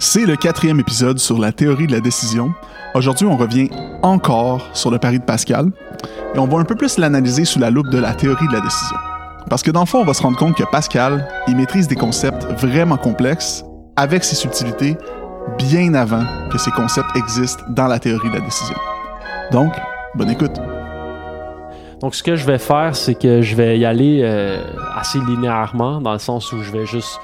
C'est le quatrième épisode sur la théorie de la décision. Aujourd'hui, on revient encore sur le pari de Pascal et on va un peu plus l'analyser sous la loupe de la théorie de la décision. Parce que dans le fond, on va se rendre compte que Pascal, il maîtrise des concepts vraiment complexes avec ses subtilités bien avant que ces concepts existent dans la théorie de la décision. Donc, bonne écoute. Donc, ce que je vais faire, c'est que je vais y aller euh, assez linéairement, dans le sens où je vais juste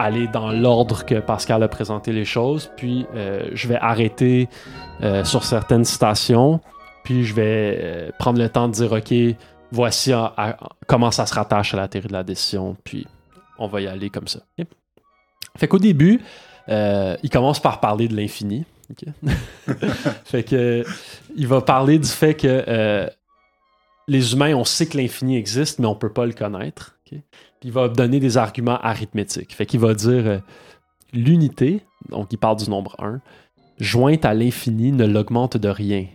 aller dans l'ordre que Pascal a présenté les choses, puis euh, je vais arrêter euh, sur certaines citations, puis je vais prendre le temps de dire, OK, voici comment ça se rattache à la théorie de la décision, puis on va y aller comme ça. Fait qu'au début, il commence par parler de l'infini. fait que il va parler du fait que les humains, on sait que l'infini existe, mais on peut pas le connaître. Il va donner des arguments arithmétiques. Fait qu'il va dire euh, l'unité, donc il parle du nombre 1, jointe à l'infini ne l'augmente de rien,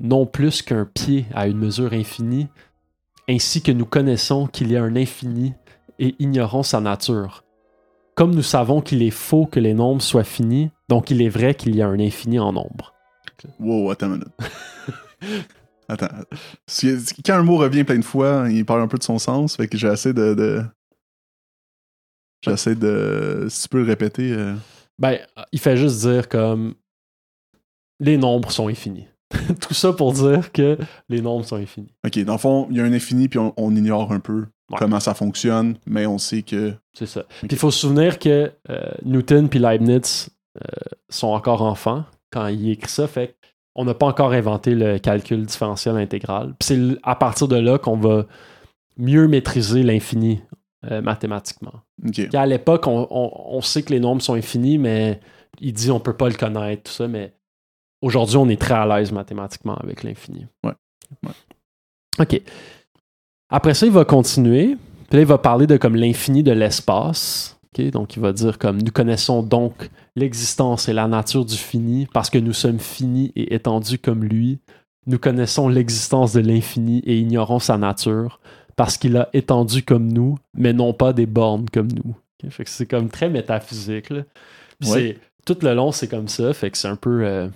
non plus qu'un pied à une mesure infinie, ainsi que nous connaissons qu'il y a un infini et ignorons sa nature. Comme nous savons qu'il est faux que les nombres soient finis, donc il est vrai qu'il y a un infini en nombre. Wow, attends une minute. Attends. Quand un mot revient plein de fois, il parle un peu de son sens. Fait que j'essaie de. de... J'essaie de. Si tu peux le répéter. Euh. Ben, il fait juste dire comme. Les nombres sont infinis. Tout ça pour dire que les nombres sont infinis. Ok, dans le fond, il y a un infini, puis on, ignore un peu comment ça fonctionne, mais on sait que. C'est ça. Puis il faut se souvenir que euh, Newton puis Leibniz euh, sont encore enfants quand il écrit ça. Fait on n'a pas encore inventé le calcul différentiel intégral. C'est à partir de là qu'on va mieux maîtriser l'infini euh, mathématiquement. À l'époque, on, sait que les nombres sont infinis, mais il dit on peut pas le connaître, tout ça, mais aujourd'hui, on est très à l'aise mathématiquement avec l'infini. Ouais. OK. Après ça, il va continuer. Puis là, il va parler de comme l'infini de l'espace. Donc, il va dire comme nous connaissons donc l'existence et la nature du fini parce que nous sommes finis et étendus comme lui. Nous connaissons l'existence de l'infini et ignorons sa nature parce qu'il a étendu comme nous, mais non pas des bornes comme nous. c'est comme très métaphysique. tout le long, c'est comme ça. Fait que c'est un peu. Euh,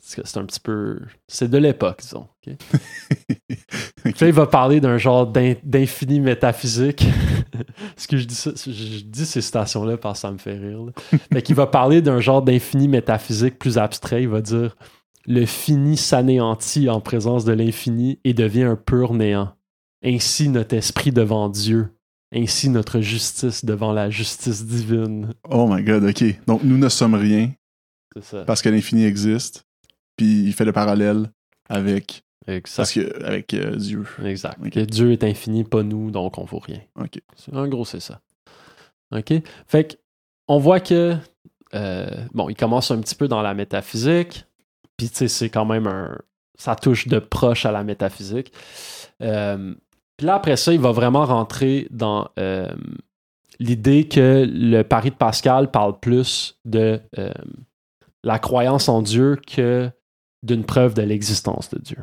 c'est un petit peu. C'est de l'époque, disons. il va parler d'un genre d'infini métaphysique. Ce que je dis ça, je dis ces citations-là parce que ça me fait rire. Fait qu'il va parler d'un genre d'infini métaphysique plus abstrait. Il va dire le fini s'anéantit en présence de l'infini et devient un pur néant. Ainsi notre esprit devant Dieu. Ainsi notre justice devant la justice divine. Oh my god, ok. Donc nous ne sommes rien. Ça. Parce que l'infini existe puis il fait le parallèle avec Parce que, avec euh, Dieu. Exact. Dieu est infini, pas nous, donc on vaut rien. OK. En gros, c'est ça. OK? Fait que, on voit que, euh, bon, il commence un petit peu dans la métaphysique, puis tu sais, c'est quand même un. Ça touche de proche à la métaphysique. Euh, puis là, après ça, il va vraiment rentrer dans l'idée que le pari de Pascal parle plus de la croyance en Dieu que d'une preuve de l'existence de Dieu.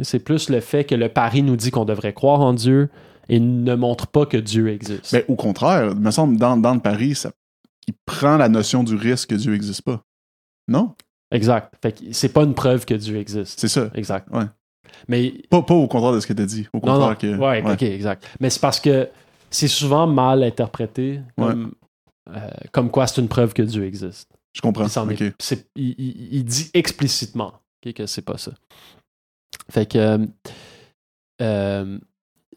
C'est plus le fait que le pari nous dit qu'on devrait croire en Dieu et ne montre pas que Dieu existe. Mais au contraire, il me semble, dans, dans le pari, ça, il prend la notion du risque que Dieu n'existe pas. Non? Exact. c'est pas une preuve que Dieu existe. C'est ça. Exact. Ouais. Mais, pas, pas au contraire de ce que tu as dit. Au contraire que. Ouais, ok, exact. Mais c'est parce que c'est souvent mal interprété comme, euh, comme quoi c'est une preuve que Dieu existe. Je comprends. il, dit explicitement que c'est pas ça. Fait que, euh, euh,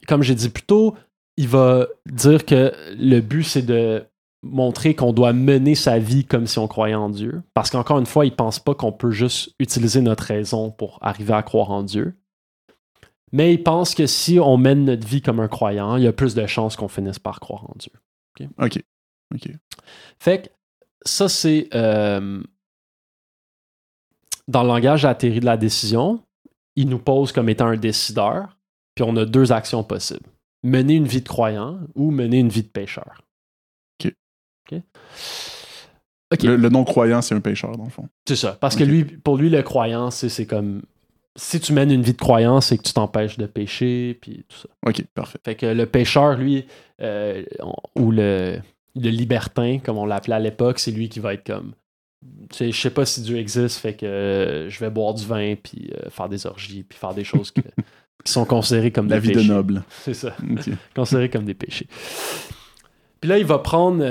comme j'ai dit plus tôt, il va dire que le but, c'est de montrer qu'on doit mener sa vie comme si on croyait en Dieu. Parce qu'encore une fois, il pense pas qu'on peut juste utiliser notre raison pour arriver à croire en Dieu. Mais il pense que si on mène notre vie comme un croyant, il y a plus de chances qu'on finisse par croire en Dieu. OK? OK. Fait que ça, c'est euh, dans le langage de la théorie de la décision, il nous pose comme étant un décideur, puis on a deux actions possibles. Mener une vie de croyant ou mener une vie de pécheur. OK. Le, non-croyant, c'est un pécheur, dans le fond. C'est ça. Parce que lui, pour lui, le croyant, c'est comme. Si tu mènes une vie de croyant, c'est que tu t'empêches de pécher, puis tout ça. OK, parfait. Fait que le pécheur, lui, euh, ou le le libertin, comme on l'appelait à l'époque, c'est lui qui va être comme. Tu sais, je sais pas si Dieu existe, fait que euh, je vais boire du vin, puis euh, faire des orgies, puis faire des choses que- qui sont considérées comme La des vie de péchés. noble. C'est ça Ok. considérés comme des péchés. Puis là, il va prendre.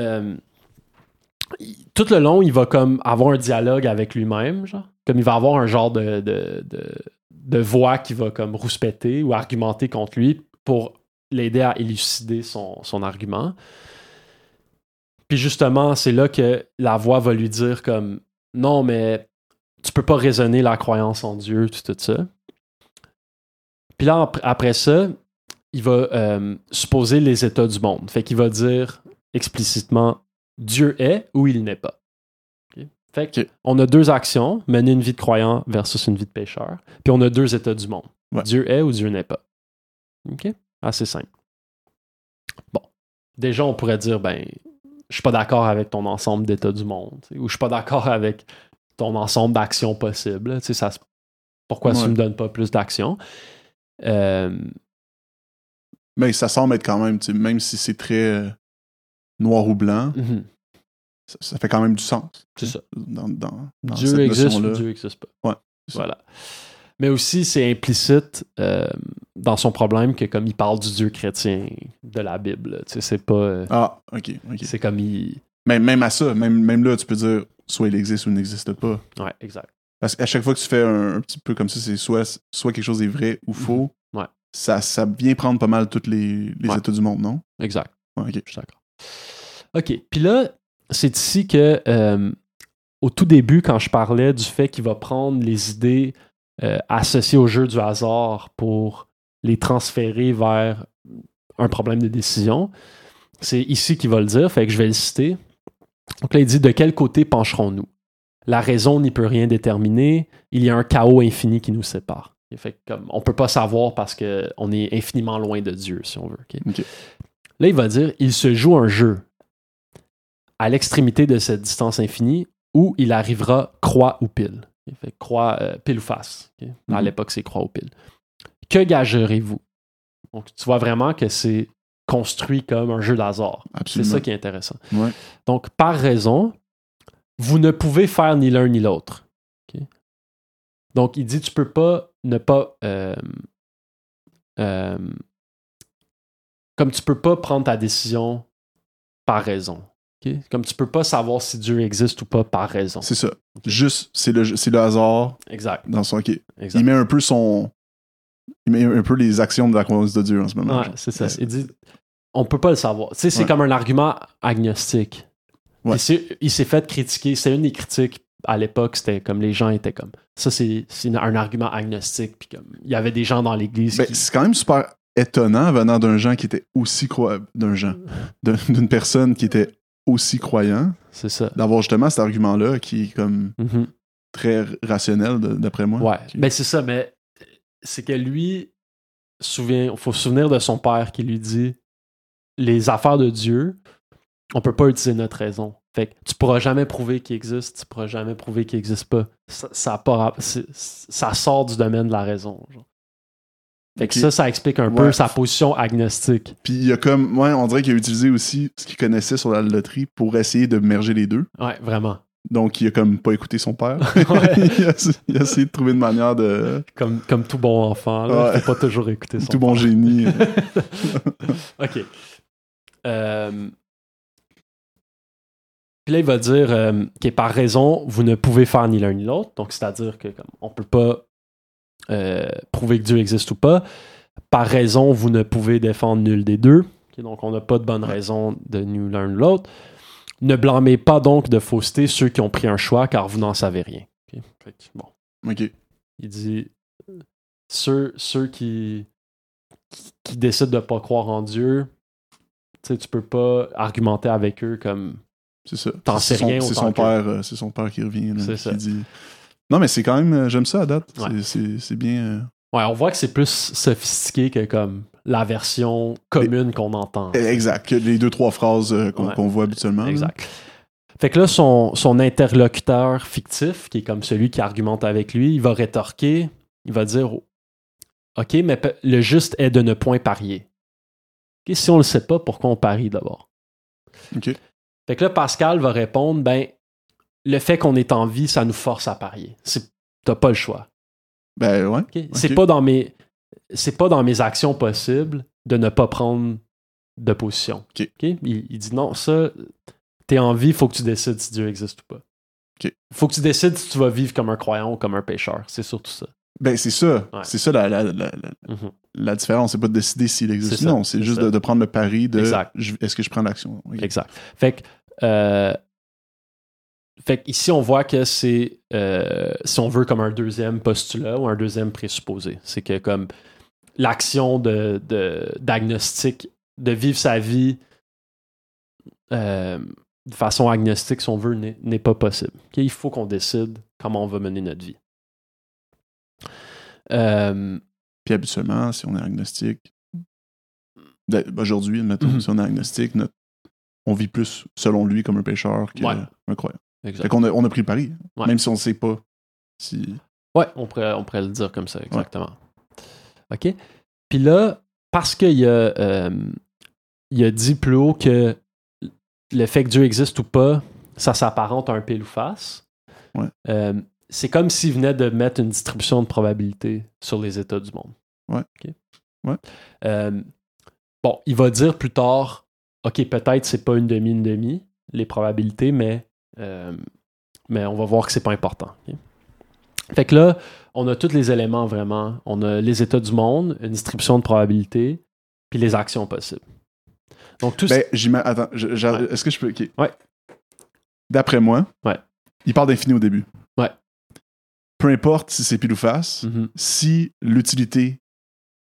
Tout le long, il va comme avoir un dialogue avec lui-même, genre. Comme il va avoir un genre de, voix qui va comme rouspéter ou argumenter contre lui pour l'aider à élucider son, argument. Puis justement, c'est là que la voix va lui dire comme non, mais tu peux pas raisonner la croyance en Dieu, tout, ça. Puis là, ap- après ça, il va euh, supposer les états du monde. Fait qu'il va dire explicitement Dieu est ou il n'est pas. Fait que on a deux actions, mener une vie de croyant versus une vie de pécheur. Puis on a deux états du monde. Ouais. Dieu est ou Dieu n'est pas. OK? Assez simple. Bon. Déjà, on pourrait dire, ben, je suis pas d'accord avec ton ensemble d'états du monde. tu Ou je suis pas d'accord avec ton ensemble d'actions possibles. Tu ça Pourquoi tu Ouais. me donnes pas plus d'actions? Euh, Mais ça semble être quand même, tu même si c'est très euh, noir ou blanc, mhm, ça, ça fait quand même du sens. c'est ça. Dans, dans, dans Dieu cette existe ou. Dieu n'existe pas. Ouais. Voilà. Mais aussi, c'est implicite euh, dans son problème que comme il parle du Dieu chrétien de la Bible, tu sais, c'est pas... euh, Ah, ok, ok. C'est comme il... Même, même à ça, même, même là, tu peux dire soit il existe ou il n'existe pas. Ouais, exact. Parce qu'à chaque fois que tu fais un, un petit peu comme ça, c'est soit, soit quelque chose est vrai ou faux. Mhm. Ouais. Ça, ça vient prendre pas mal tous les, les Ouais. états du monde, non? Exact. Ouais, ok. Je suis d'accord. OK. Puis là, c'est ici que, euh, au tout début, quand je parlais du fait qu'il va prendre les idées euh, associées au jeu du hasard pour les transférer vers un problème de décision, c'est ici qu'il va le dire, fait que je vais le citer. Donc là, il dit De quel côté pencherons-nous? La raison n'y peut rien déterminer, il y a un chaos infini qui nous sépare. On peut pas savoir parce qu'on est infiniment loin de Dieu, si on veut. Là, il va dire il se joue un jeu à l'extrémité de cette distance infinie où il arrivera croix ou pile. Ok? Fait croix, euh, pile ou face. À Mhm. l'époque, c'est croix ou pile. Que gagerez-vous? Donc, tu vois vraiment que c'est construit comme un jeu d'hasard. C'est ça qui est intéressant. Ouais. Donc, par raison, vous ne pouvez faire ni l'un ni l'autre. Donc, il dit tu peux pas ne pas. euh, euh, comme tu peux pas prendre ta décision par raison. Comme tu peux pas savoir si Dieu existe ou pas par raison. C'est ça. Juste, c'est le, c'est le hasard Exact. dans son. exact. Il met un peu son. Il met un peu les actions de la croyance de Dieu en ce moment. Ouais, c'est ça. Il dit on peut pas le savoir. Tu sais, c'est Ouais. comme un argument agnostique. Ouais. Il s'est fait critiquer. C'est une des critiques à l'époque. C'était comme les gens étaient comme ça, c'est c'est un argument agnostique. Puis comme il y avait des gens dans l'église Ben, qui. c'est quand même super étonnant venant d'un gens qui était aussi croyant. D'un gens. d'un- D'une personne qui était aussi croyant, C'est ça. d'avoir justement cet argument-là qui est comme Mhm. très rationnel d'après moi. Ouais. Qui- Ben c'est ça, mais c'est que lui, souvient, faut se souvenir de son père qui lui dit les affaires de Dieu, on peut pas utiliser notre raison. Fait que tu pourras jamais prouver qu'il existe, tu pourras jamais prouver qu'il existe pas. Ça, ça sort du domaine de la raison. genre. Fait que ça, ça explique un peu sa position agnostique. Puis il y a comme. Ouais, on dirait qu'il a utilisé aussi ce qu'il connaissait sur la loterie pour essayer de merger les deux. Ouais, vraiment. Donc il a comme pas écouté son père. Ouais. il, a, il a essayé de trouver une manière de. Comme, comme tout bon enfant, là, Ouais. faut pas toujours écouter son Tout bon génie. OK. Euh, Puis là, il va dire euh, que par raison, vous ne pouvez faire ni l'un ni l'autre. Donc, c'est-à-dire que comme, on peut pas euh, prouver que Dieu existe ou pas. Par raison, vous ne pouvez défendre nul des deux. Donc, on n'a pas de bonne raison de ni l'un ni l'autre. Ne blâmez pas donc de fausseté ceux qui ont pris un choix, car vous n'en savez rien. Bon. Il dit ceux, ceux qui, qui, qui décident de ne pas croire en Dieu, tu peux pas argumenter avec eux comme C'est ça. T'en sais son- rien C'est son père, euh, c'est son père qui revient. là, qui ça. dit. Non, mais c'est quand même. euh, J'aime ça à date. Ouais. C'est- bien. euh, Ouais, on voit que c'est plus sophistiqué que comme la version commune qu'on entend. Exact. Que les deux, trois phrases euh, qu'on Ouais. voit habituellement. là. Exact. Fait que là, son, son interlocuteur fictif, qui est comme celui qui argumente avec lui, il va rétorquer, il va dire OK, mais le juste est de ne point parier. Ok, si on le sait pas, pourquoi on parie d'abord? Ok. Fait que là, Pascal va répondre, ben, le fait qu'on est en vie, ça nous force à parier. T'as pas le choix. Ben ouais. C'est pas dans mes c'est pas dans mes actions possibles de ne pas prendre de position. Il, il dit non, ça, t'es en vie, faut que tu décides si Dieu existe ou pas. Faut que tu décides si tu vas vivre comme un croyant ou comme un pécheur. C'est surtout ça. Ben c'est ça. Ouais. C'est ça la, la, la, la- la différence. C'est pas de décider s'il existe ou non. C'est juste de, de prendre le pari de est-ce que je prends l'action? Exact. Fait que, euh, fait que ici, on voit que c'est, euh, si on veut, comme un deuxième postulat ou un deuxième présupposé. C'est que comme l'action de, de, d'agnostic, de vivre sa vie euh, de façon agnostique, si on veut, n'est, pas possible. Il faut qu'on décide comment on va mener notre vie. Euh, Puis habituellement, si on est agnostique, ben, aujourd'hui, admettons, Mhm. si on est agnostique, notre- on vit plus selon lui comme un pécheur Ouais. qu'un croyant. Exact. Fait qu'on a, on a pris le pari, Ouais. même si on ne sait pas si. Ouais, on pourrait, on pourrait le dire comme ça, exactement. OK? Puis là, parce qu'il a, euh, il a dit plus haut que le fait que Dieu existe ou pas, ça s'apparente à un pile ou face. Ouais. Euh, c'est comme s'il venait de mettre une distribution de probabilité sur les états du monde. Ouais. OK? Ouais. Euh, bon, il va dire plus tard, OK, peut-être c'est pas une demi, une demi, les probabilités, mais, mais on va voir que c'est pas important. Fait que là, on a tous les éléments vraiment. On a les états du monde, une distribution de probabilité, puis les actions possibles. Donc tout Ben, Attends, Ouais. est-ce que je peux. Ouais. D'après moi, Ouais. il parle d'infini au début. Ouais. Peu importe si c'est pile ou face, Mhm, si l'utilité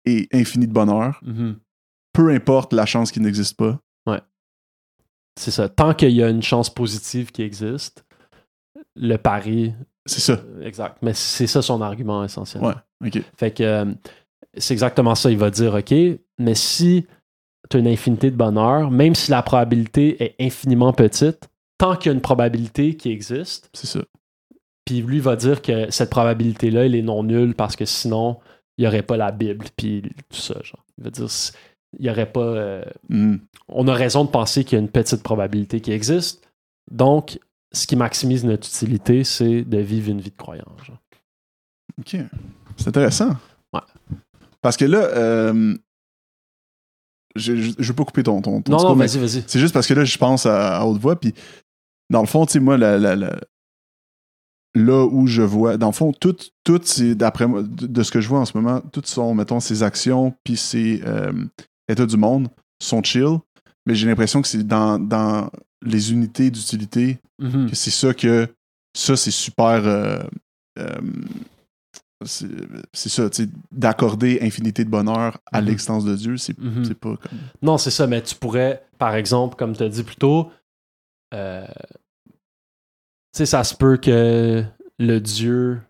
est infinie de bonheur, mhm. peu importe la chance qu'il n'existe pas, C'est ça. Tant qu'il y a une chance positive qui existe, le pari. c'est ça. euh, Exact. Mais c'est ça son argument essentiel. Ouais. OK. Fait que euh, c'est exactement ça. Il va dire OK, mais si tu as une infinité de bonheur, même si la probabilité est infiniment petite, tant qu'il y a une probabilité qui existe, C'est ça. Puis lui va dire que cette probabilité-là, elle est non nulle parce que sinon, il n'y aurait pas la Bible, puis tout ça. Genre. Il va dire, il y aurait pas. euh, Hmm. on a raison de penser qu'il y a une petite probabilité qui existe. Donc, ce qui maximise notre utilité, c'est de vivre une vie de croyant. genre. OK. C'est intéressant. Ouais. Parce que là, euh, je ne veux pas couper ton, ton, ton Non, non, vas-y, vas-y. c'est juste parce que là, je pense à, à haute voix, puis dans le fond, tu sais, moi, la, la- la- là où je vois, dans le fond, tout, tout d'après moi, de, de ce que je vois en ce moment, toutes sont, mettons, ces actions, puis ces euh, états du monde sont chill, mais j'ai l'impression que c'est dans, dans les unités d'utilité Mhm. que c'est ça que ça c'est super euh, euh, c'est ça tu sais d'accorder infinité de bonheur à Mhm. l'existence de Dieu c'est Mhm. c'est pas comme Non, c'est ça, mais tu pourrais, par exemple, comme tu as dit plus tôt, euh, tu sais, ça se peut que le Dieu,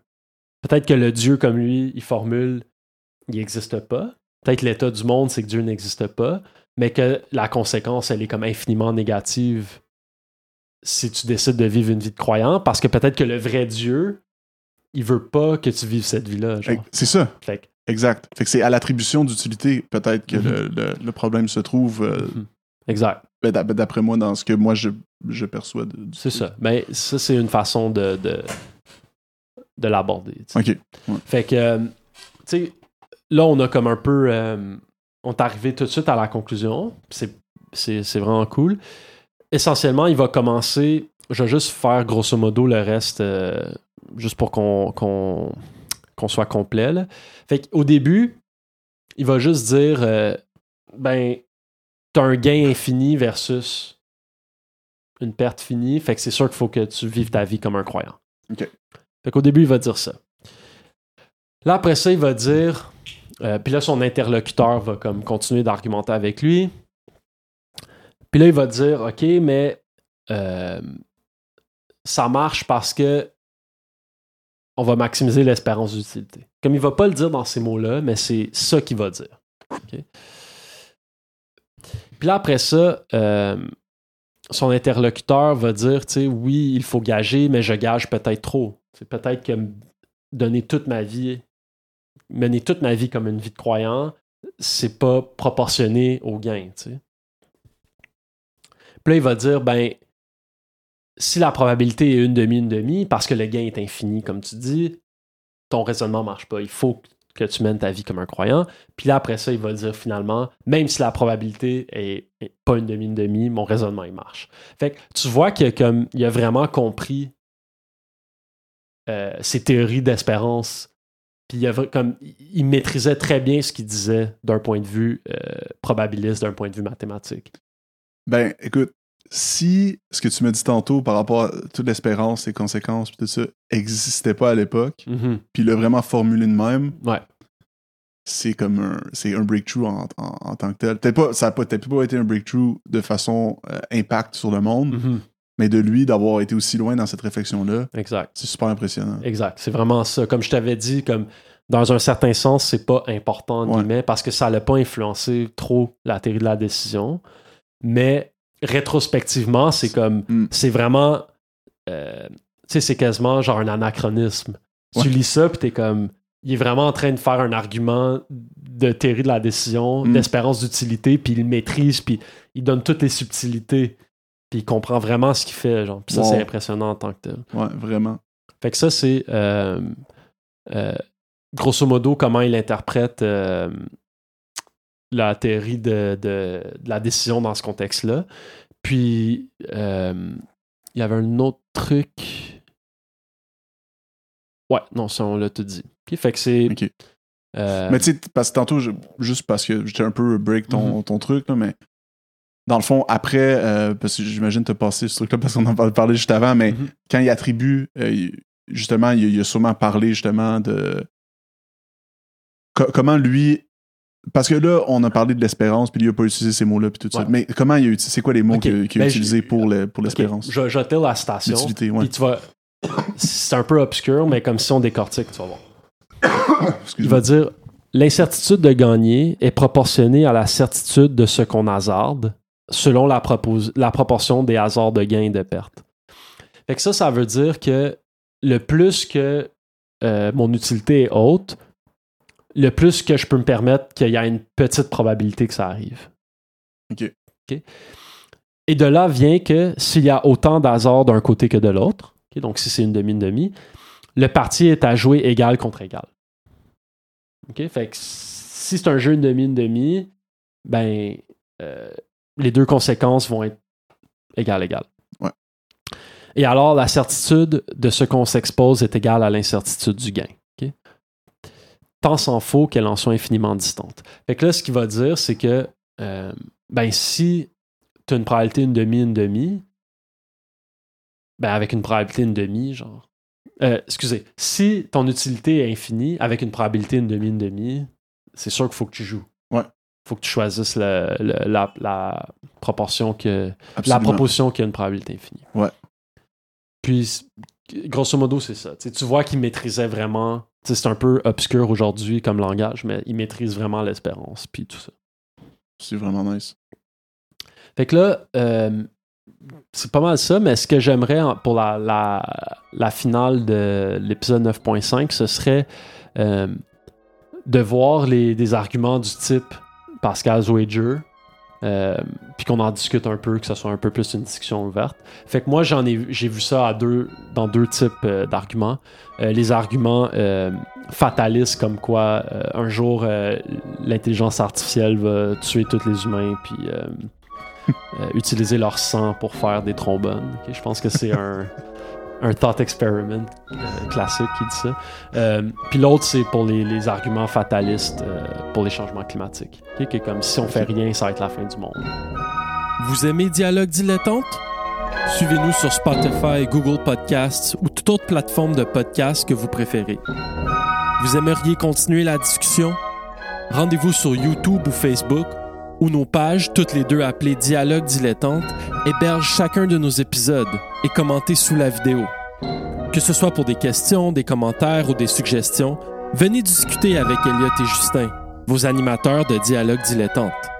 peut-être que le Dieu comme lui, il formule, il n'existe pas. Peut-être l'état du monde, c'est que Dieu n'existe pas, mais que la conséquence, elle est comme infiniment négative si tu décides de vivre une vie de croyant, parce que peut-être que le vrai Dieu, il veut pas que tu vives cette vie-là. c'est ça Fait que- exact fait que c'est à l'attribution d'utilité peut-être que Mhm. le, le- le problème se trouve euh, Mhm. Exact. ben, ben, d'après moi dans ce que moi je, je perçois C'est ça. Mais ça, c'est une façon de, de, de l'aborder. ok Fait que, euh, tu sais, là, on a comme un peu. euh, on est arrivé tout de suite à la conclusion. C'est, c'est, c'est vraiment cool. Essentiellement, il va commencer. Je vais juste faire grosso modo le reste, euh, juste pour qu'on, qu'on, qu'on soit complet. là. Fait qu'au début, il va juste dire euh, ben, t'as un gain infini versus une perte finie. Fait que c'est sûr qu'il faut que tu vives ta vie comme un croyant. Ok. Fait qu'au début, il va dire ça. Là, après ça, il va dire. Euh, puis là, son interlocuteur va comme continuer d'argumenter avec lui. Puis là, il va dire OK, mais euh, ça marche parce que on va maximiser l'espérance d'utilité. Comme il va pas le dire dans ces mots-là, mais c'est ça qu'il va dire. Puis là, après ça, euh, son interlocuteur va dire, tu sais, oui, il faut gager, mais je gage peut-être trop. C'est peut-être que donner toute ma vie, mener toute ma vie comme une vie de croyant, c'est pas proportionné au gain, tu sais. Puis là, il va dire, ben, si la probabilité est une demi, une demi, parce que le gain est infini, comme tu dis, ton raisonnement marche pas. Il faut que tu mènes ta vie comme un croyant. Puis là, après ça, il va dire finalement, même si la probabilité est, pas une demi, une demi, mon raisonnement, il marche. Fait que tu vois qu'il comme, il a vraiment compris euh, ses théories d'espérance. Puis il, a, comme, il maîtrisait très bien ce qu'il disait d'un point de vue euh, probabiliste, d'un point de vue mathématique. Ben, écoute, si ce que tu m'as dit tantôt par rapport à toute l'espérance, les conséquences, puis tout ça, n'existait pas à l'époque, Mhm. puis il l'a vraiment formulé de même, Ouais. c'est comme un, c'est un breakthrough en, en- en tant que tel. Peut-être pas, ça n'a pas, peut-être pas été un breakthrough de façon euh, impact sur le monde, Mhm. Mais de lui d'avoir été aussi loin dans cette réflexion-là, Exact. c'est super impressionnant. Exact. C'est vraiment ça. Comme je t'avais dit, comme dans un certain sens, c'est pas important, Ouais. guillemets, parce que ça n'a pas influencé trop la théorie de la décision. Mais rétrospectivement, c'est comme. Mm. C'est vraiment. euh, tu sais, c'est quasiment genre un anachronisme. Tu lis ça, puis t'es comme. Il est vraiment en train de faire un argument de théorie de la décision, Mm. d'espérance d'utilité, puis il maîtrise, puis il donne toutes les subtilités, puis il comprend vraiment ce qu'il fait. Genre. Puis ça, Wow. c'est impressionnant en tant que tel. Ouais, vraiment. Fait que ça, c'est euh, euh, grosso modo comment il interprète euh, la théorie de, de- de la décision dans ce contexte-là. Puis, il y avait un autre truc. Ouais, non, ça, on l'a tout dit. Fait que c'est. Mais tu sais, parce que tantôt, je- juste parce que j'étais un peu break ton, Mhm. ton truc, là, mais dans le fond, après, euh, parce que j'imagine te passer ce truc-là parce qu'on en parlait juste avant, mais Mhm. quand il attribue, euh, il- justement, il, il a sûrement parlé justement de co- comment lui. Parce que là, on a parlé de l'espérance, puis lui a pas utilisé ces mots-là, puis tout ça. Ouais. Mais comment il a utilisé, c'est quoi les mots qu'il a, Ben, utilisés pour le- pour ok, l'espérance? je, je vais la. L'utilité, ouais. Puis tu vas. C'est un peu obscur, mais comme si on décortique, tu vas voir. Il va dire L'incertitude de gagner est proportionnée à la certitude de ce qu'on hasarde selon la, proportion des hasards de gain et de perte. Fait que ça, ça veut dire que le plus que euh, mon utilité est haute, le plus que je peux me permettre qu'il y a une petite probabilité que ça arrive. Ok. Et de là vient que s'il y a autant d'hasards d'un côté que de l'autre, donc si c'est une demi, une demi, le parti est à jouer égal contre égal. OK? Fait que si c'est un jeu une demi, une demi, ben euh, les deux conséquences vont être égales, égales. Ouais. Et alors, la certitude de ce qu'on s'expose est égale à l'incertitude du gain. Tant s'en faut qu'elle en soit infiniment distante. Fait que là, ce qu'il va dire, c'est que euh, ben si tu as une probabilité une demi, une demi, ben avec une probabilité une demi, genre. Euh, excusez, si ton utilité est infinie, avec une probabilité une demi, une demi, c'est sûr qu'il faut que tu joues. Faut que tu choisisses le- le- la, la proportion que. La proposition qui a une probabilité infinie. Ouais. Puis, grosso modo, c'est ça. Tu vois qu'il maîtrisait vraiment. C'est un peu obscur aujourd'hui comme langage, mais il maîtrise vraiment l'espérance, puis tout ça. C'est vraiment nice. Fait que là, euh, c'est pas mal ça, mais ce que j'aimerais pour la, la, la finale de l'épisode 9.5, ce serait euh, de voir les, des arguments du type Pascal's Wager, euh, puis qu'on en discute un peu, que ce soit un peu plus une discussion ouverte. Fait que moi, j'en ai, j'ai vu ça à deux, dans deux types euh, d'arguments. Euh, les arguments euh, fatalistes, comme quoi un jour l'intelligence artificielle va tuer tous les humains, puis utiliser leur sang pour faire des trombones. Je pense que c'est un, un thought experiment euh, classique qui dit ça. Euh, puis l'autre, c'est pour les, les arguments fatalistes euh, pour les changements climatiques. Ok, Que comme si on fait rien, ça va être la fin du monde. Vous aimez Dialogue Dilettante? Suivez-nous sur Spotify, Google Podcasts ou toute autre plateforme de podcast que vous préférez. Vous aimeriez continuer la discussion? Rendez-vous sur YouTube ou Facebook où nos pages, toutes les deux appelées Dialogue Dilettante, hébergent chacun de nos épisodes et commentez sous la vidéo. Que ce soit pour des questions, des commentaires ou des suggestions, venez discuter avec Elliot et Justin, vos animateurs de Dialogue Dilettante.